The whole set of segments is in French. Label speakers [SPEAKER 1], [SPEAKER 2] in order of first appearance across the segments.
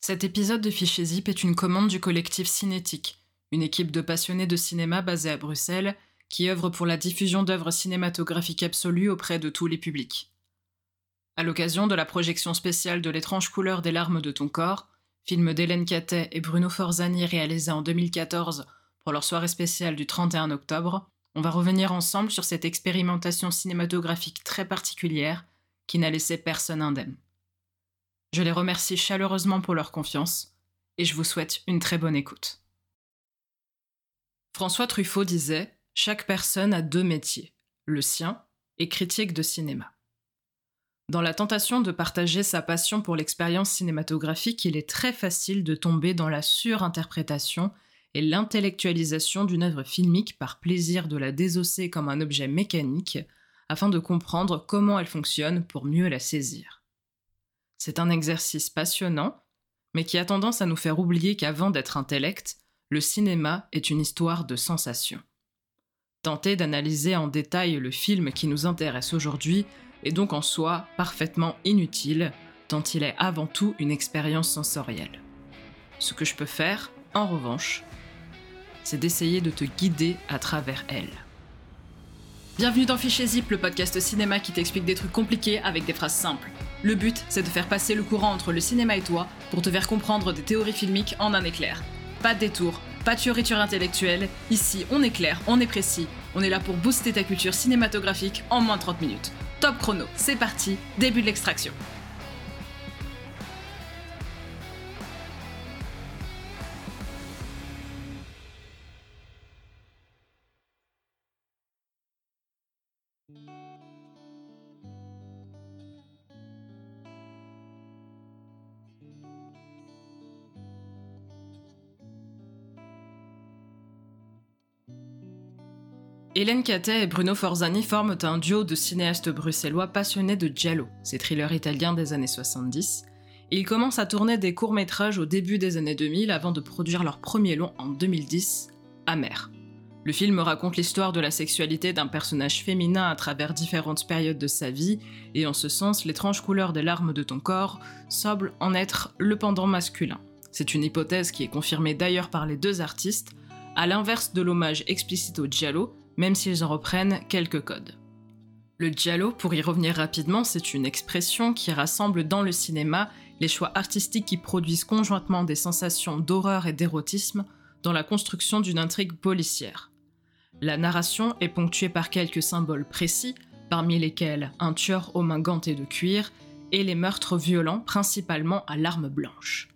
[SPEAKER 1] Cet épisode de Fichier Zip est une commande du collectif Cinétique, une équipe de passionnés de cinéma basée à Bruxelles qui œuvre pour la diffusion d'œuvres cinématographiques absolues auprès de tous les publics. À l'occasion de la projection spéciale de L'étrange couleur des larmes de ton corps, film d'Hélène Catet et Bruno Forzani réalisé en 2014 pour leur soirée spéciale du 31 octobre, on va revenir ensemble sur cette expérimentation cinématographique très particulière qui n'a laissé personne indemne. Je les remercie chaleureusement pour leur confiance et je vous souhaite une très bonne écoute. François Truffaut disait Chaque personne a deux métiers, le sien et critique de cinéma. Dans la tentation de partager sa passion pour l'expérience cinématographique, il est très facile de tomber dans la surinterprétation et l'intellectualisation d'une œuvre filmique par plaisir de la désosser comme un objet mécanique afin de comprendre comment elle fonctionne pour mieux la saisir. C'est un exercice passionnant, mais qui a tendance à nous faire oublier qu'avant d'être intellect, le cinéma est une histoire de sensations. Tenter d'analyser en détail le film qui nous intéresse aujourd'hui est donc en soi parfaitement inutile, tant il est avant tout une expérience sensorielle. Ce que je peux faire, en revanche, c'est d'essayer de te guider à travers elle. Bienvenue dans Fichier Zip, le podcast cinéma qui t'explique des trucs compliqués avec des phrases simples. Le but, c'est de faire passer le courant entre le cinéma et toi pour te faire comprendre des théories filmiques en un éclair. Pas de détour, pas de fioriture intellectuelle, ici on est clair, on est précis, on est là pour booster ta culture cinématographique en moins de 30 minutes. Top chrono, c'est parti, début de l'extraction. Hélène Catet et Bruno Forzani forment un duo de cinéastes bruxellois passionnés de giallo, ces thrillers italiens des années 70. Et ils commencent à tourner des courts-métrages au début des années 2000 avant de produire leur premier long en 2010, Amer. Le film raconte l'histoire de la sexualité d'un personnage féminin à travers différentes périodes de sa vie, et en ce sens, l'étrange couleur des larmes de ton corps semble en être le pendant masculin. C'est une hypothèse qui est confirmée d'ailleurs par les deux artistes, à l'inverse de l'hommage explicite au giallo, même s'ils en reprennent quelques codes. Le giallo, pour y revenir rapidement, c'est une expression qui rassemble dans le cinéma les choix artistiques qui produisent conjointement des sensations d'horreur et d'érotisme dans la construction d'une intrigue policière. La narration est ponctuée par quelques symboles précis, parmi lesquels un tueur aux mains gantées de cuir et les meurtres violents principalement à l'arme blanche.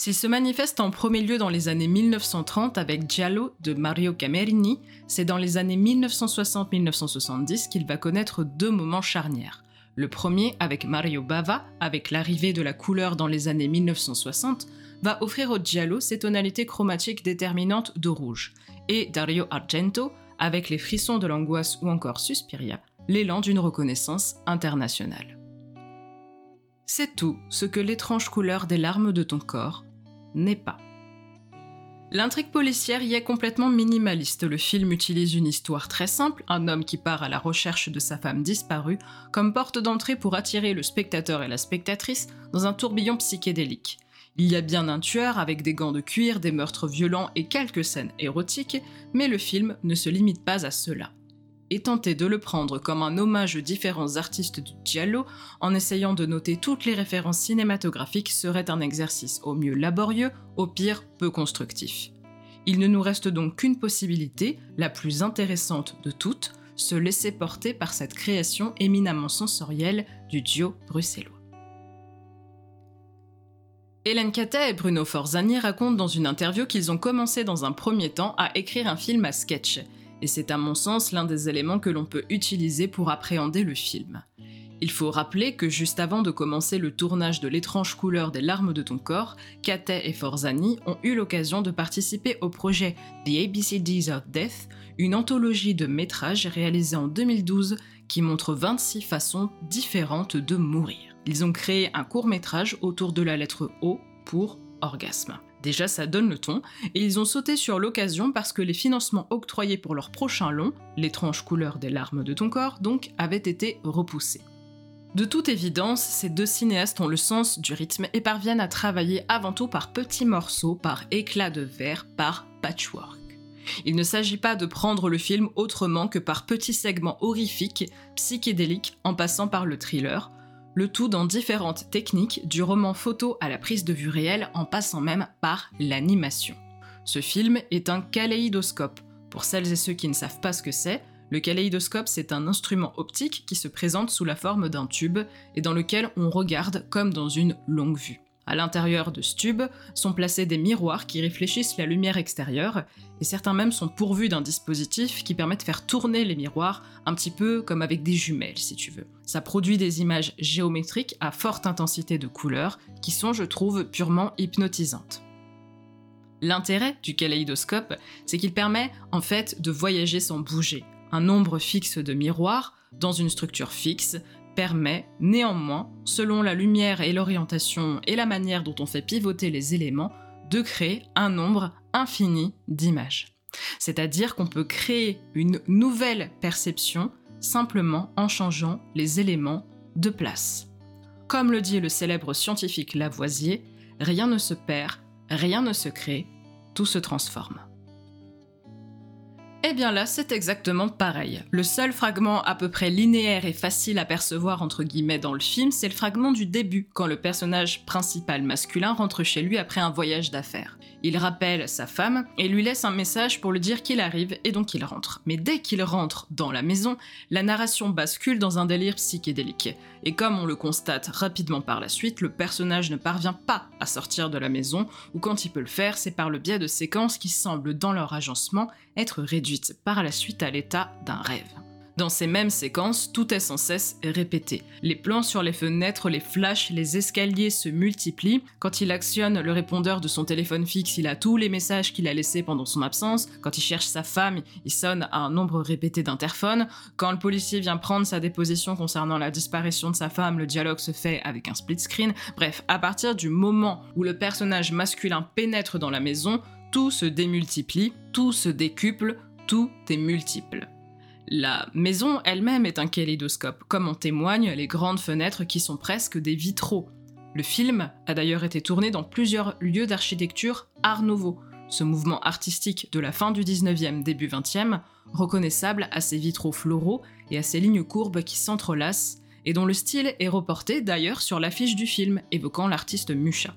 [SPEAKER 1] S'il se manifeste en premier lieu dans les années 1930 avec Giallo de Mario Camerini, c'est dans les années 1960-1970 qu'il va connaître deux moments charnières. Le premier, avec Mario Bava, avec l'arrivée de la couleur dans les années 1960, va offrir au Giallo ses tonalités chromatiques déterminantes de rouge, et Dario Argento, avec les frissons de l'angoisse ou encore Suspiria, l'élan d'une reconnaissance internationale. C'est tout ce que l'étrange couleur des larmes de ton corps n'est pas. L'intrigue policière y est complètement minimaliste. Le film utilise une histoire très simple, un homme qui part à la recherche de sa femme disparue, comme porte d'entrée pour attirer le spectateur et la spectatrice dans un tourbillon psychédélique. Il y a bien un tueur avec des gants de cuir, des meurtres violents et quelques scènes érotiques, mais le film ne se limite pas à cela et tenter de le prendre comme un hommage aux différents artistes du giallo en essayant de noter toutes les références cinématographiques serait un exercice au mieux laborieux, au pire peu constructif. Il ne nous reste donc qu'une possibilité, la plus intéressante de toutes, se laisser porter par cette création éminemment sensorielle du duo bruxellois. Hélène Catet et Bruno Forzani racontent dans une interview qu'ils ont commencé dans un premier temps à écrire un film à sketch, et c'est à mon sens l'un des éléments que l'on peut utiliser pour appréhender le film. Il faut rappeler que juste avant de commencer le tournage de l'étrange couleur des larmes de ton corps, Kate et Forzani ont eu l'occasion de participer au projet The ABCDs of Death, une anthologie de métrages réalisée en 2012 qui montre 26 façons différentes de mourir. Ils ont créé un court métrage autour de la lettre O pour orgasme. Déjà, ça donne le ton, et ils ont sauté sur l'occasion parce que les financements octroyés pour leur prochain long, L'étrange couleur des larmes de ton corps, donc, avaient été repoussés. De toute évidence, ces deux cinéastes ont le sens du rythme et parviennent à travailler avant tout par petits morceaux, par éclats de verre, par patchwork. Il ne s'agit pas de prendre le film autrement que par petits segments horrifiques, psychédéliques, en passant par le thriller, le tout dans différentes techniques, du roman photo à la prise de vue réelle, en passant même par l'animation. Ce film est un kaléidoscope. Pour celles et ceux qui ne savent pas ce que c'est, le kaléidoscope, c'est un instrument optique qui se présente sous la forme d'un tube et dans lequel on regarde comme dans une longue vue. À l'intérieur de ce tube sont placés des miroirs qui réfléchissent la lumière extérieure, et certains même sont pourvus d'un dispositif qui permet de faire tourner les miroirs, un petit peu comme avec des jumelles si tu veux. Ça produit des images géométriques à forte intensité de couleurs, qui sont, je trouve, purement hypnotisantes. L'intérêt du kaléidoscope, c'est qu'il permet en fait de voyager sans bouger, un nombre fixe de miroirs dans une structure fixe permet néanmoins, selon la lumière et l'orientation et la manière dont on fait pivoter les éléments, de créer un nombre infini d'images. C'est-à-dire qu'on peut créer une nouvelle perception simplement en changeant les éléments de place. Comme le dit le célèbre scientifique Lavoisier, rien ne se perd, rien ne se crée, tout se transforme. Eh bien là, c'est exactement pareil. Le seul fragment à peu près linéaire et facile à percevoir entre guillemets dans le film, c'est le fragment du début, quand le personnage principal masculin rentre chez lui après un voyage d'affaires. Il rappelle sa femme et lui laisse un message pour lui dire qu'il arrive et donc il rentre. Mais dès qu'il rentre dans la maison, la narration bascule dans un délire psychédélique. Et comme on le constate rapidement par la suite, le personnage ne parvient pas à sortir de la maison, ou quand il peut le faire, c'est par le biais de séquences qui semblent dans leur agencement être réduites par la suite à l'état d'un rêve. Dans ces mêmes séquences, tout est sans cesse répété. Les plans sur les fenêtres, les flashs, les escaliers se multiplient. Quand il actionne le répondeur de son téléphone fixe, il a tous les messages qu'il a laissés pendant son absence. Quand il cherche sa femme, il sonne à un nombre répété d'interphones. Quand le policier vient prendre sa déposition concernant la disparition de sa femme, le dialogue se fait avec un split screen. Bref, à partir du moment où le personnage masculin pénètre dans la maison, tout se démultiplie, tout se décuple, tout est multiple. La maison elle-même est un kaléidoscope, comme en témoignent les grandes fenêtres qui sont presque des vitraux. Le film a d'ailleurs été tourné dans plusieurs lieux d'architecture Art Nouveau, ce mouvement artistique de la fin du 19e, début 20e, reconnaissable à ses vitraux floraux et à ses lignes courbes qui s'entrelacent, et dont le style est reporté d'ailleurs sur l'affiche du film, évoquant l'artiste Mucha.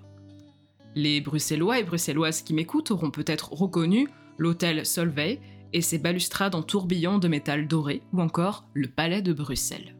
[SPEAKER 1] Les Bruxellois et Bruxelloises qui m'écoutent auront peut-être reconnu l'hôtel Solvay et ses balustrades en tourbillon de métal doré, ou encore le palais de Bruxelles.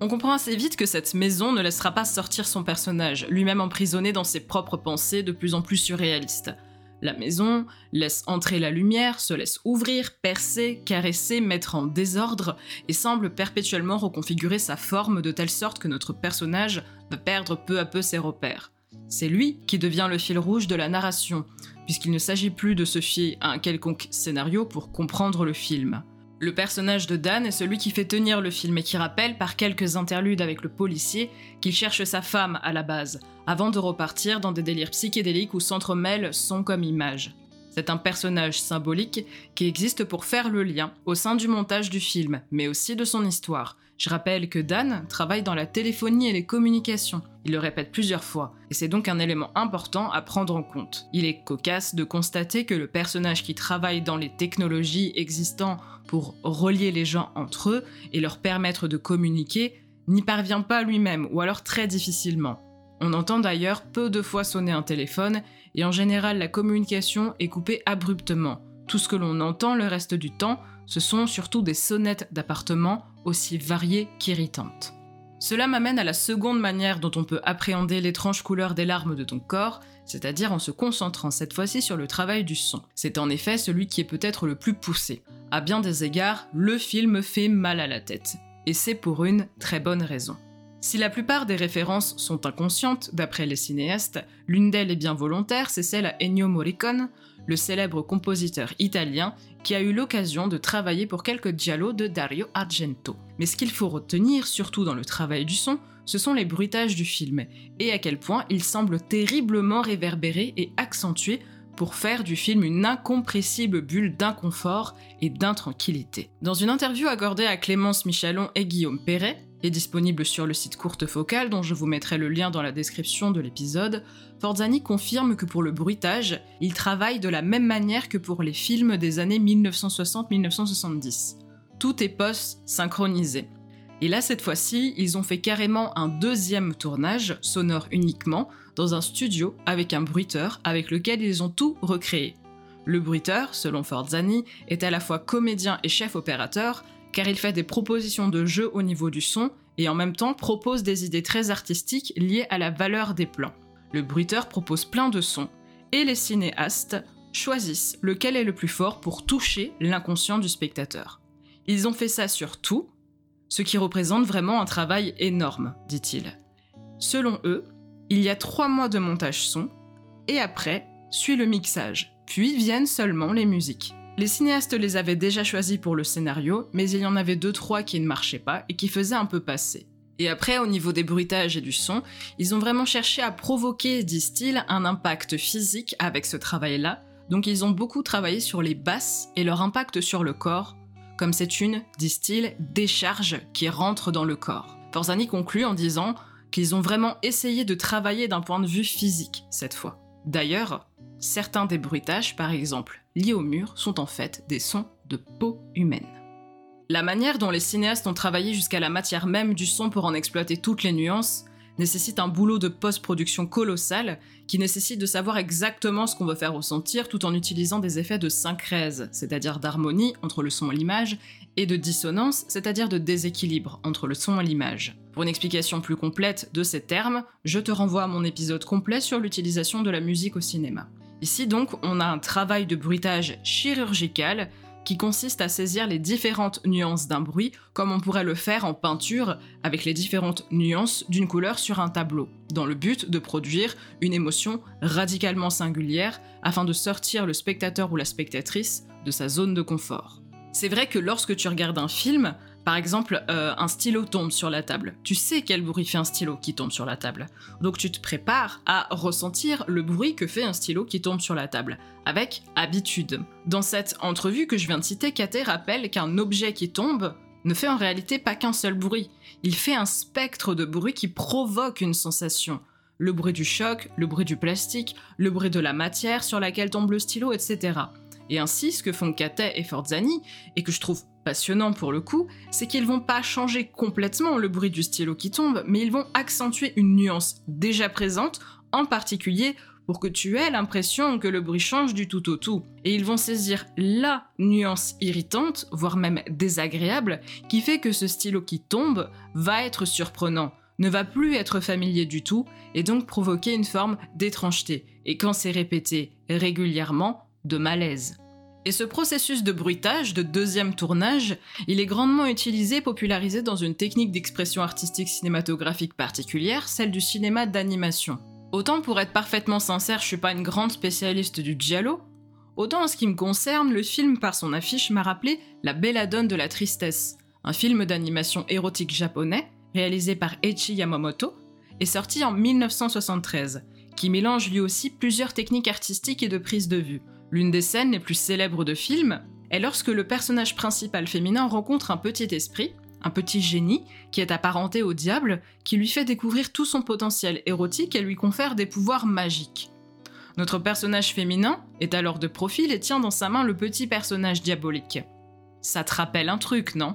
[SPEAKER 1] On comprend assez vite que cette maison ne laissera pas sortir son personnage, lui-même emprisonné dans ses propres pensées de plus en plus surréalistes. La maison laisse entrer la lumière, se laisse ouvrir, percer, caresser, mettre en désordre, et semble perpétuellement reconfigurer sa forme de telle sorte que notre personnage va perdre peu à peu ses repères. C'est lui qui devient le fil rouge de la narration, puisqu'il ne s'agit plus de se fier à un quelconque scénario pour comprendre le film. Le personnage de Dan est celui qui fait tenir le film et qui rappelle par quelques interludes avec le policier qu'il cherche sa femme à la base, avant de repartir dans des délires psychédéliques où s'entremêlent son comme image. C'est un personnage symbolique qui existe pour faire le lien au sein du montage du film, mais aussi de son histoire, je rappelle que Dan travaille dans la téléphonie et les communications. Il le répète plusieurs fois, et c'est donc un élément important à prendre en compte. Il est cocasse de constater que le personnage qui travaille dans les technologies existantes pour relier les gens entre eux et leur permettre de communiquer n'y parvient pas lui-même, ou alors très difficilement. On entend d'ailleurs peu de fois sonner un téléphone, et en général la communication est coupée abruptement. Tout ce que l'on entend le reste du temps, ce sont surtout des sonnettes d'appartements aussi variées qu'irritantes. Cela m'amène à la seconde manière dont on peut appréhender l'étrange couleur des larmes de ton corps, c'est-à-dire en se concentrant cette fois-ci sur le travail du son. C'est en effet celui qui est peut-être le plus poussé. À bien des égards, le film fait mal à la tête. Et c'est pour une très bonne raison. Si la plupart des références sont inconscientes, d'après les cinéastes, l'une d'elles est bien volontaire, c'est celle à Ennio Morricone, le célèbre compositeur italien qui a eu l'occasion de travailler pour quelques giallo de Dario Argento. Mais ce qu'il faut retenir, surtout dans le travail du son, ce sont les bruitages du film, et à quel point ils semblent terriblement réverbérés et accentués pour faire du film une incompressible bulle d'inconfort et d'intranquillité. Dans une interview accordée à Clémence Michalon et Guillaume Perret, est disponible sur le site Courte Focale, dont je vous mettrai le lien dans la description de l'épisode, Forzani confirme que pour le bruitage, il travaille de la même manière que pour les films des années 1960-1970. Tout est post-synchronisé. Et là, cette fois-ci, ils ont fait carrément un deuxième tournage, sonore uniquement, dans un studio avec un bruiteur avec lequel ils ont tout recréé. Le bruiteur, selon Forzani, est à la fois comédien et chef opérateur, car il fait des propositions de jeu au niveau du son et en même temps propose des idées très artistiques liées à la valeur des plans. Le bruiteur propose plein de sons et les cinéastes choisissent lequel est le plus fort pour toucher l'inconscient du spectateur. Ils ont fait ça sur tout, ce qui représente vraiment un travail énorme, dit-il. Selon eux, il y a trois mois de montage son, et après suit le mixage, puis viennent seulement les musiques. Les cinéastes les avaient déjà choisis pour le scénario, mais il y en avait deux trois qui ne marchaient pas et qui faisaient un peu passer. Et après, au niveau des bruitages et du son, ils ont vraiment cherché à provoquer, disent-ils, un impact physique avec ce travail-là, donc ils ont beaucoup travaillé sur les basses et leur impact sur le corps, comme c'est une, disent-ils, décharge qui rentre dans le corps. Forzani conclut en disant qu'ils ont vraiment essayé de travailler d'un point de vue physique cette fois. D'ailleurs, certains des bruitages, par exemple, liés au mur, sont en fait des sons de peau humaine. La manière dont les cinéastes ont travaillé jusqu'à la matière même du son pour en exploiter toutes les nuances nécessite un boulot de post-production colossal qui nécessite de savoir exactement ce qu'on veut faire ressentir tout en utilisant des effets de syncrèse, c'est-à-dire d'harmonie entre le son et l'image, et de dissonance, c'est-à-dire de déséquilibre entre le son et l'image. Pour une explication plus complète de ces termes, je te renvoie à mon épisode complet sur l'utilisation de la musique au cinéma. Ici donc, on a un travail de bruitage chirurgical qui consiste à saisir les différentes nuances d'un bruit, comme on pourrait le faire en peinture avec les différentes nuances d'une couleur sur un tableau, dans le but de produire une émotion radicalement singulière afin de sortir le spectateur ou la spectatrice de sa zone de confort. C'est vrai que lorsque tu regardes un film, par exemple, euh, un stylo tombe sur la table. Tu sais quel bruit fait un stylo qui tombe sur la table. Donc tu te prépares à ressentir le bruit que fait un stylo qui tombe sur la table, avec habitude. Dans cette entrevue que je viens de citer, Kate rappelle qu'un objet qui tombe ne fait en réalité pas qu'un seul bruit. Il fait un spectre de bruit qui provoque une sensation. Le bruit du choc, le bruit du plastique, le bruit de la matière sur laquelle tombe le stylo, etc. Et ainsi, ce que font Kate et Forzani, et que je trouve passionnant pour le coup, c'est qu'ils vont pas changer complètement le bruit du stylo qui tombe, mais ils vont accentuer une nuance déjà présente, en particulier pour que tu aies l'impression que le bruit change du tout au tout. Et ils vont saisir la nuance irritante, voire même désagréable, qui fait que ce stylo qui tombe va être surprenant, ne va plus être familier du tout, et donc provoquer une forme d'étrangeté. Et quand c'est répété régulièrement, de malaise. Et ce processus de bruitage, de deuxième tournage, il est grandement utilisé et popularisé dans une technique d'expression artistique cinématographique particulière, celle du cinéma d'animation. Autant pour être parfaitement sincère, je suis pas une grande spécialiste du giallo, autant en ce qui me concerne, le film par son affiche m'a rappelé La Belladone de la tristesse, un film d'animation érotique japonais réalisé par Eiichi Yamamoto et sorti en 1973, qui mélange lui aussi plusieurs techniques artistiques et de prise de vue L'une des scènes les plus célèbres de film est lorsque le personnage principal féminin rencontre un petit esprit, un petit génie, qui est apparenté au diable, qui lui fait découvrir tout son potentiel érotique et lui confère des pouvoirs magiques. Notre personnage féminin est alors de profil et tient dans sa main le petit personnage diabolique. Ça te rappelle un truc, non?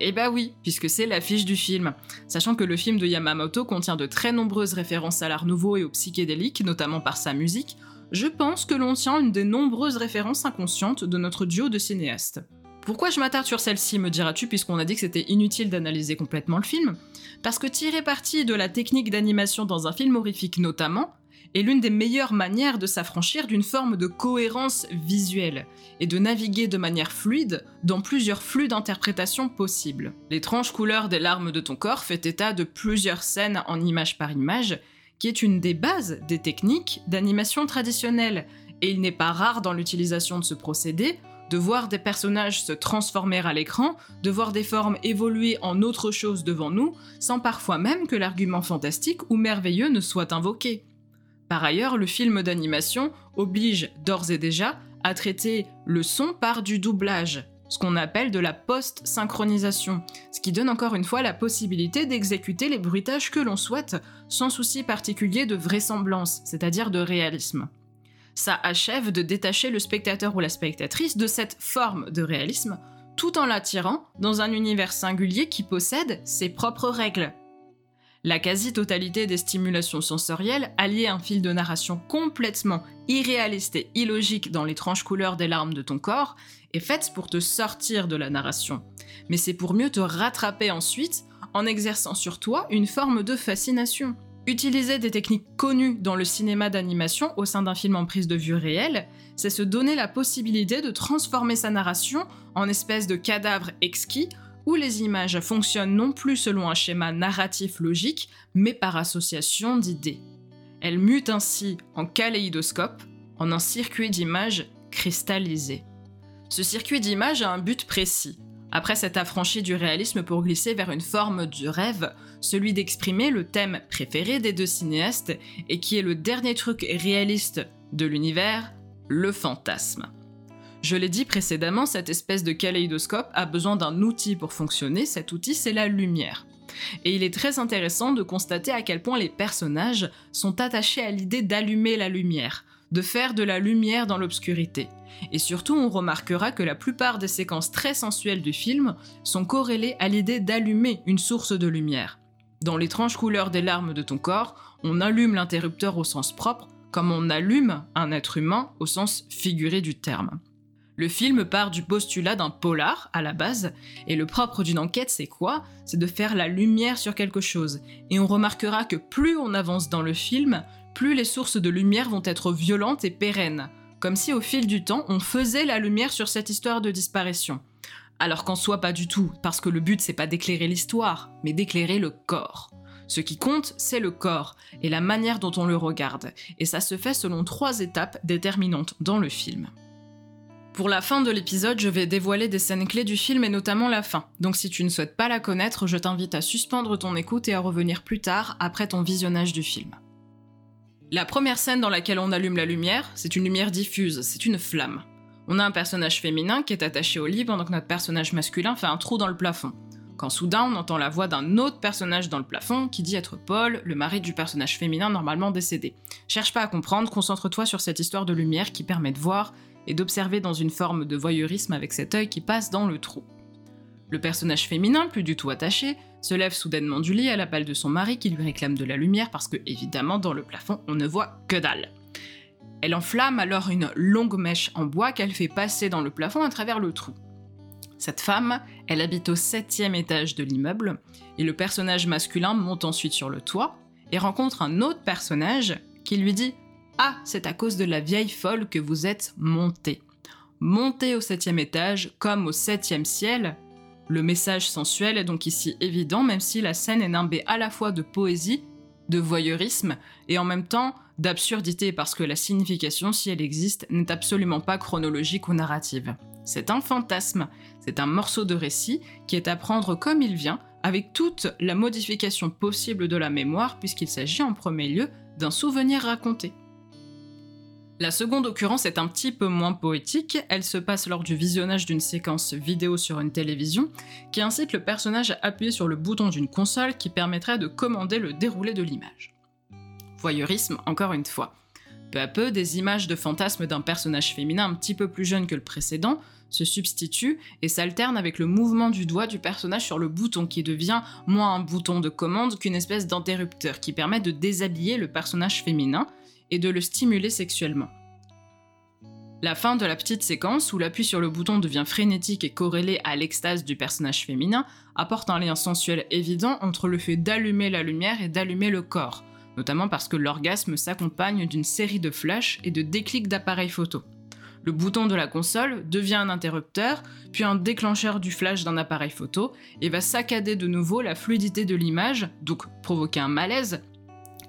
[SPEAKER 1] Eh bah oui, puisque c'est l'affiche du film. Sachant que le film de Yamamoto contient de très nombreuses références à l'art nouveau et au psychédélique, notamment par sa musique, je pense que l'on tient une des nombreuses références inconscientes de notre duo de cinéastes. Pourquoi je m'attarde sur celle-ci, me diras-tu, puisqu'on a dit que c'était inutile d'analyser complètement le film? Parce que tirer parti de la technique d'animation dans un film horrifique notamment, est l'une des meilleures manières de s'affranchir d'une forme de cohérence visuelle et de naviguer de manière fluide dans plusieurs flux d'interprétation possibles. L'étrange couleur des larmes de ton corps fait état de plusieurs scènes en image par image qui est une des bases des techniques d'animation traditionnelle, et il n'est pas rare dans l'utilisation de ce procédé de voir des personnages se transformer à l'écran, de voir des formes évoluer en autre chose devant nous, sans parfois même que l'argument fantastique ou merveilleux ne soit invoqué. Par ailleurs, le film d'animation oblige d'ores et déjà à traiter le son par du doublage, ce qu'on appelle de la post-synchronisation, ce qui donne encore une fois la possibilité d'exécuter les bruitages que l'on souhaite sans souci particulier de vraisemblance, c'est-à-dire de réalisme. Ça achève de détacher le spectateur ou la spectatrice de cette forme de réalisme tout en l'attirant dans un univers singulier qui possède ses propres règles. La quasi-totalité des stimulations sensorielles, alliées à un fil de narration complètement irréaliste et illogique dans l'étrange couleur des larmes de ton corps, est faite pour te sortir de la narration. Mais c'est pour mieux te rattraper ensuite en exerçant sur toi une forme de fascination. Utiliser des techniques connues dans le cinéma d'animation au sein d'un film en prise de vue réelle, c'est se donner la possibilité de transformer sa narration en espèce de cadavre exquis où les images fonctionnent non plus selon un schéma narratif logique, mais par association d'idées. Elles mutent ainsi en kaléidoscope, en un circuit d'images cristallisé. Ce circuit d'images a un but précis, après s'être affranchi du réalisme pour glisser vers une forme du rêve, celui d'exprimer le thème préféré des deux cinéastes et qui est le dernier truc réaliste de l'univers, le fantasme. Je l'ai dit précédemment, cette espèce de kaléidoscope a besoin d'un outil pour fonctionner, cet outil c'est la lumière. Et il est très intéressant de constater à quel point les personnages sont attachés à l'idée d'allumer la lumière, de faire de la lumière dans l'obscurité. Et surtout, on remarquera que la plupart des séquences très sensuelles du film sont corrélées à l'idée d'allumer une source de lumière. Dans l'étrange couleur des larmes de ton corps, on allume l'interrupteur au sens propre, comme on allume un être humain au sens figuré du terme. Le film part du postulat d'un polar à la base, et le propre d'une enquête, c'est quoi? C'est de faire la lumière sur quelque chose. Et on remarquera que plus on avance dans le film, plus les sources de lumière vont être violentes et pérennes, comme si au fil du temps on faisait la lumière sur cette histoire de disparition. Alors qu'en soit pas du tout, parce que le but c'est pas d'éclairer l'histoire, mais d'éclairer le corps. Ce qui compte, c'est le corps et la manière dont on le regarde, et ça se fait selon trois étapes déterminantes dans le film. Pour la fin de l'épisode, je vais dévoiler des scènes clés du film et notamment la fin. Donc si tu ne souhaites pas la connaître, je t'invite à suspendre ton écoute et à revenir plus tard après ton visionnage du film. La première scène dans laquelle on allume la lumière, c'est une lumière diffuse, c'est une flamme. On a un personnage féminin qui est attaché au lit pendant que notre personnage masculin fait un trou dans le plafond. Quand soudain on entend la voix d'un autre personnage dans le plafond qui dit être Paul, le mari du personnage féminin normalement décédé. Cherche pas à comprendre, concentre-toi sur cette histoire de lumière qui permet de voir et d'observer dans une forme de voyeurisme avec cet œil qui passe dans le trou. Le personnage féminin, plus du tout attaché, se lève soudainement du lit à l'appel de son mari qui lui réclame de la lumière parce que, évidemment, dans le plafond, on ne voit que dalle. Elle enflamme alors une longue mèche en bois qu'elle fait passer dans le plafond à travers le trou. Cette femme, elle habite au septième étage de l'immeuble, et le personnage masculin monte ensuite sur le toit et rencontre un autre personnage qui lui dit Ah, c'est à cause de la vieille folle que vous êtes montée. Montée au septième étage, comme au septième ciel, le message sensuel est donc ici évident, même si la scène est nimbée à la fois de poésie, de voyeurisme et en même temps d'absurdité parce que la signification, si elle existe, n'est absolument pas chronologique ou narrative. C'est un fantasme, c'est un morceau de récit qui est à prendre comme il vient, avec toute la modification possible de la mémoire, puisqu'il s'agit en premier lieu d'un souvenir raconté. La seconde occurrence est un petit peu moins poétique, elle se passe lors du visionnage d'une séquence vidéo sur une télévision qui incite le personnage à appuyer sur le bouton d'une console qui permettrait de commander le déroulé de l'image. Voyeurisme encore une fois. Peu à peu, des images de fantasmes d'un personnage féminin un petit peu plus jeune que le précédent se substituent et s'alternent avec le mouvement du doigt du personnage sur le bouton qui devient moins un bouton de commande qu'une espèce d'interrupteur qui permet de déshabiller le personnage féminin et de le stimuler sexuellement. La fin de la petite séquence, où l'appui sur le bouton devient frénétique et corrélé à l'extase du personnage féminin, apporte un lien sensuel évident entre le fait d'allumer la lumière et d'allumer le corps, notamment parce que l'orgasme s'accompagne d'une série de flashs et de déclics d'appareils photo. Le bouton de la console devient un interrupteur, puis un déclencheur du flash d'un appareil photo, et va saccader de nouveau la fluidité de l'image, donc provoquer un malaise,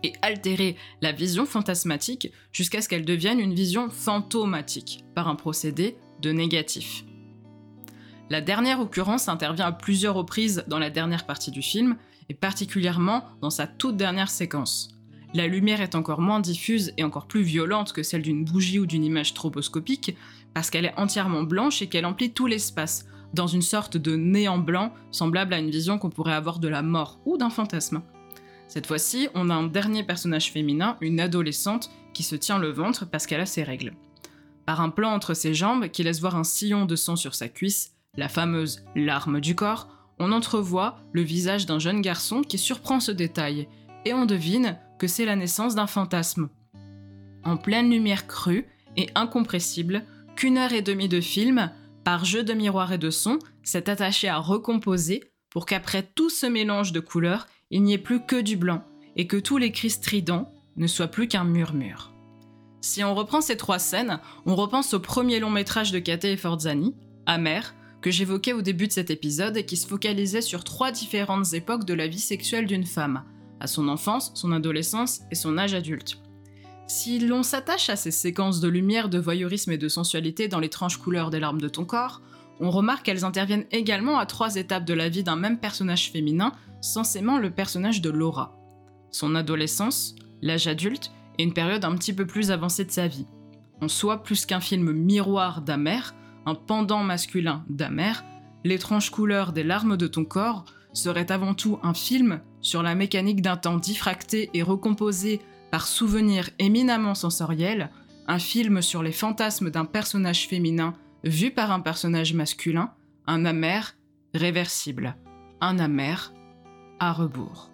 [SPEAKER 1] et altérer la vision fantasmatique jusqu'à ce qu'elle devienne une vision fantomatique par un procédé de négatif. La dernière occurrence intervient à plusieurs reprises dans la dernière partie du film, et particulièrement dans sa toute dernière séquence. La lumière est encore moins diffuse et encore plus violente que celle d'une bougie ou d'une image troposcopique, parce qu'elle est entièrement blanche et qu'elle emplit tout l'espace, dans une sorte de néant blanc, semblable à une vision qu'on pourrait avoir de la mort ou d'un fantasme. Cette fois-ci, on a un dernier personnage féminin, une adolescente, qui se tient le ventre parce qu'elle a ses règles. Par un plan entre ses jambes qui laisse voir un sillon de sang sur sa cuisse, la fameuse larme du corps, on entrevoit le visage d'un jeune garçon qui surprend ce détail, et on devine que c'est la naissance d'un fantasme. En pleine lumière crue et incompressible, qu'une heure et demie de film, par jeu de miroir et de son, s'est attaché à recomposer pour qu'après tout ce mélange de couleurs, il n'y ait plus que du blanc, et que tous les cris stridents ne soient plus qu'un murmure. Si on reprend ces trois scènes, on repense au premier long métrage de Kate et Forzani, Amer, que j'évoquais au début de cet épisode et qui se focalisait sur trois différentes époques de la vie sexuelle d'une femme, à son enfance, son adolescence et son âge adulte. Si l'on s'attache à ces séquences de lumière, de voyeurisme et de sensualité dans l'étrange couleur des larmes de ton corps, on remarque qu'elles interviennent également à trois étapes de la vie d'un même personnage féminin, censément le personnage de Laura. Son adolescence, l'âge adulte et une période un petit peu plus avancée de sa vie. En soi, plus qu'un film miroir d'Amer, un pendant masculin d'Amer, l'étrange couleur des larmes de ton corps serait avant tout un film sur la mécanique d'un temps diffracté et recomposé par souvenirs éminemment sensoriels, un film sur les fantasmes d'un personnage féminin vu par un personnage masculin, un amer réversible, un amer à rebours.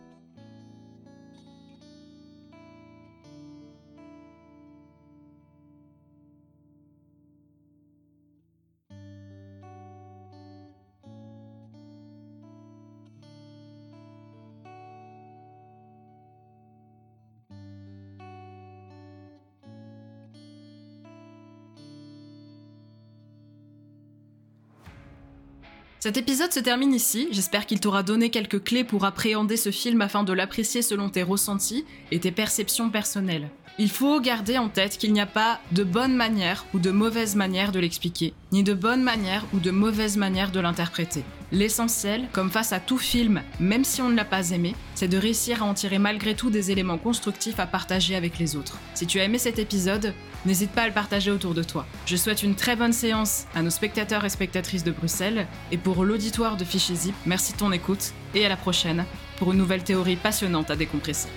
[SPEAKER 1] Cet épisode se termine ici, j'espère qu'il t'aura donné quelques clés pour appréhender ce film afin de l'apprécier selon tes ressentis et tes perceptions personnelles. Il faut garder en tête qu'il n'y a pas de bonne manière ou de mauvaise manière de l'expliquer, ni de bonne manière ou de mauvaise manière de l'interpréter. L'essentiel, comme face à tout film, même si on ne l'a pas aimé, c'est de réussir à en tirer malgré tout des éléments constructifs à partager avec les autres. Si tu as aimé cet épisode, n'hésite pas à le partager autour de toi. Je souhaite une très bonne séance à nos spectateurs et spectatrices de Bruxelles, et pour l'auditoire de Fichier Zip, merci de ton écoute, et à la prochaine pour une nouvelle théorie passionnante à décompresser.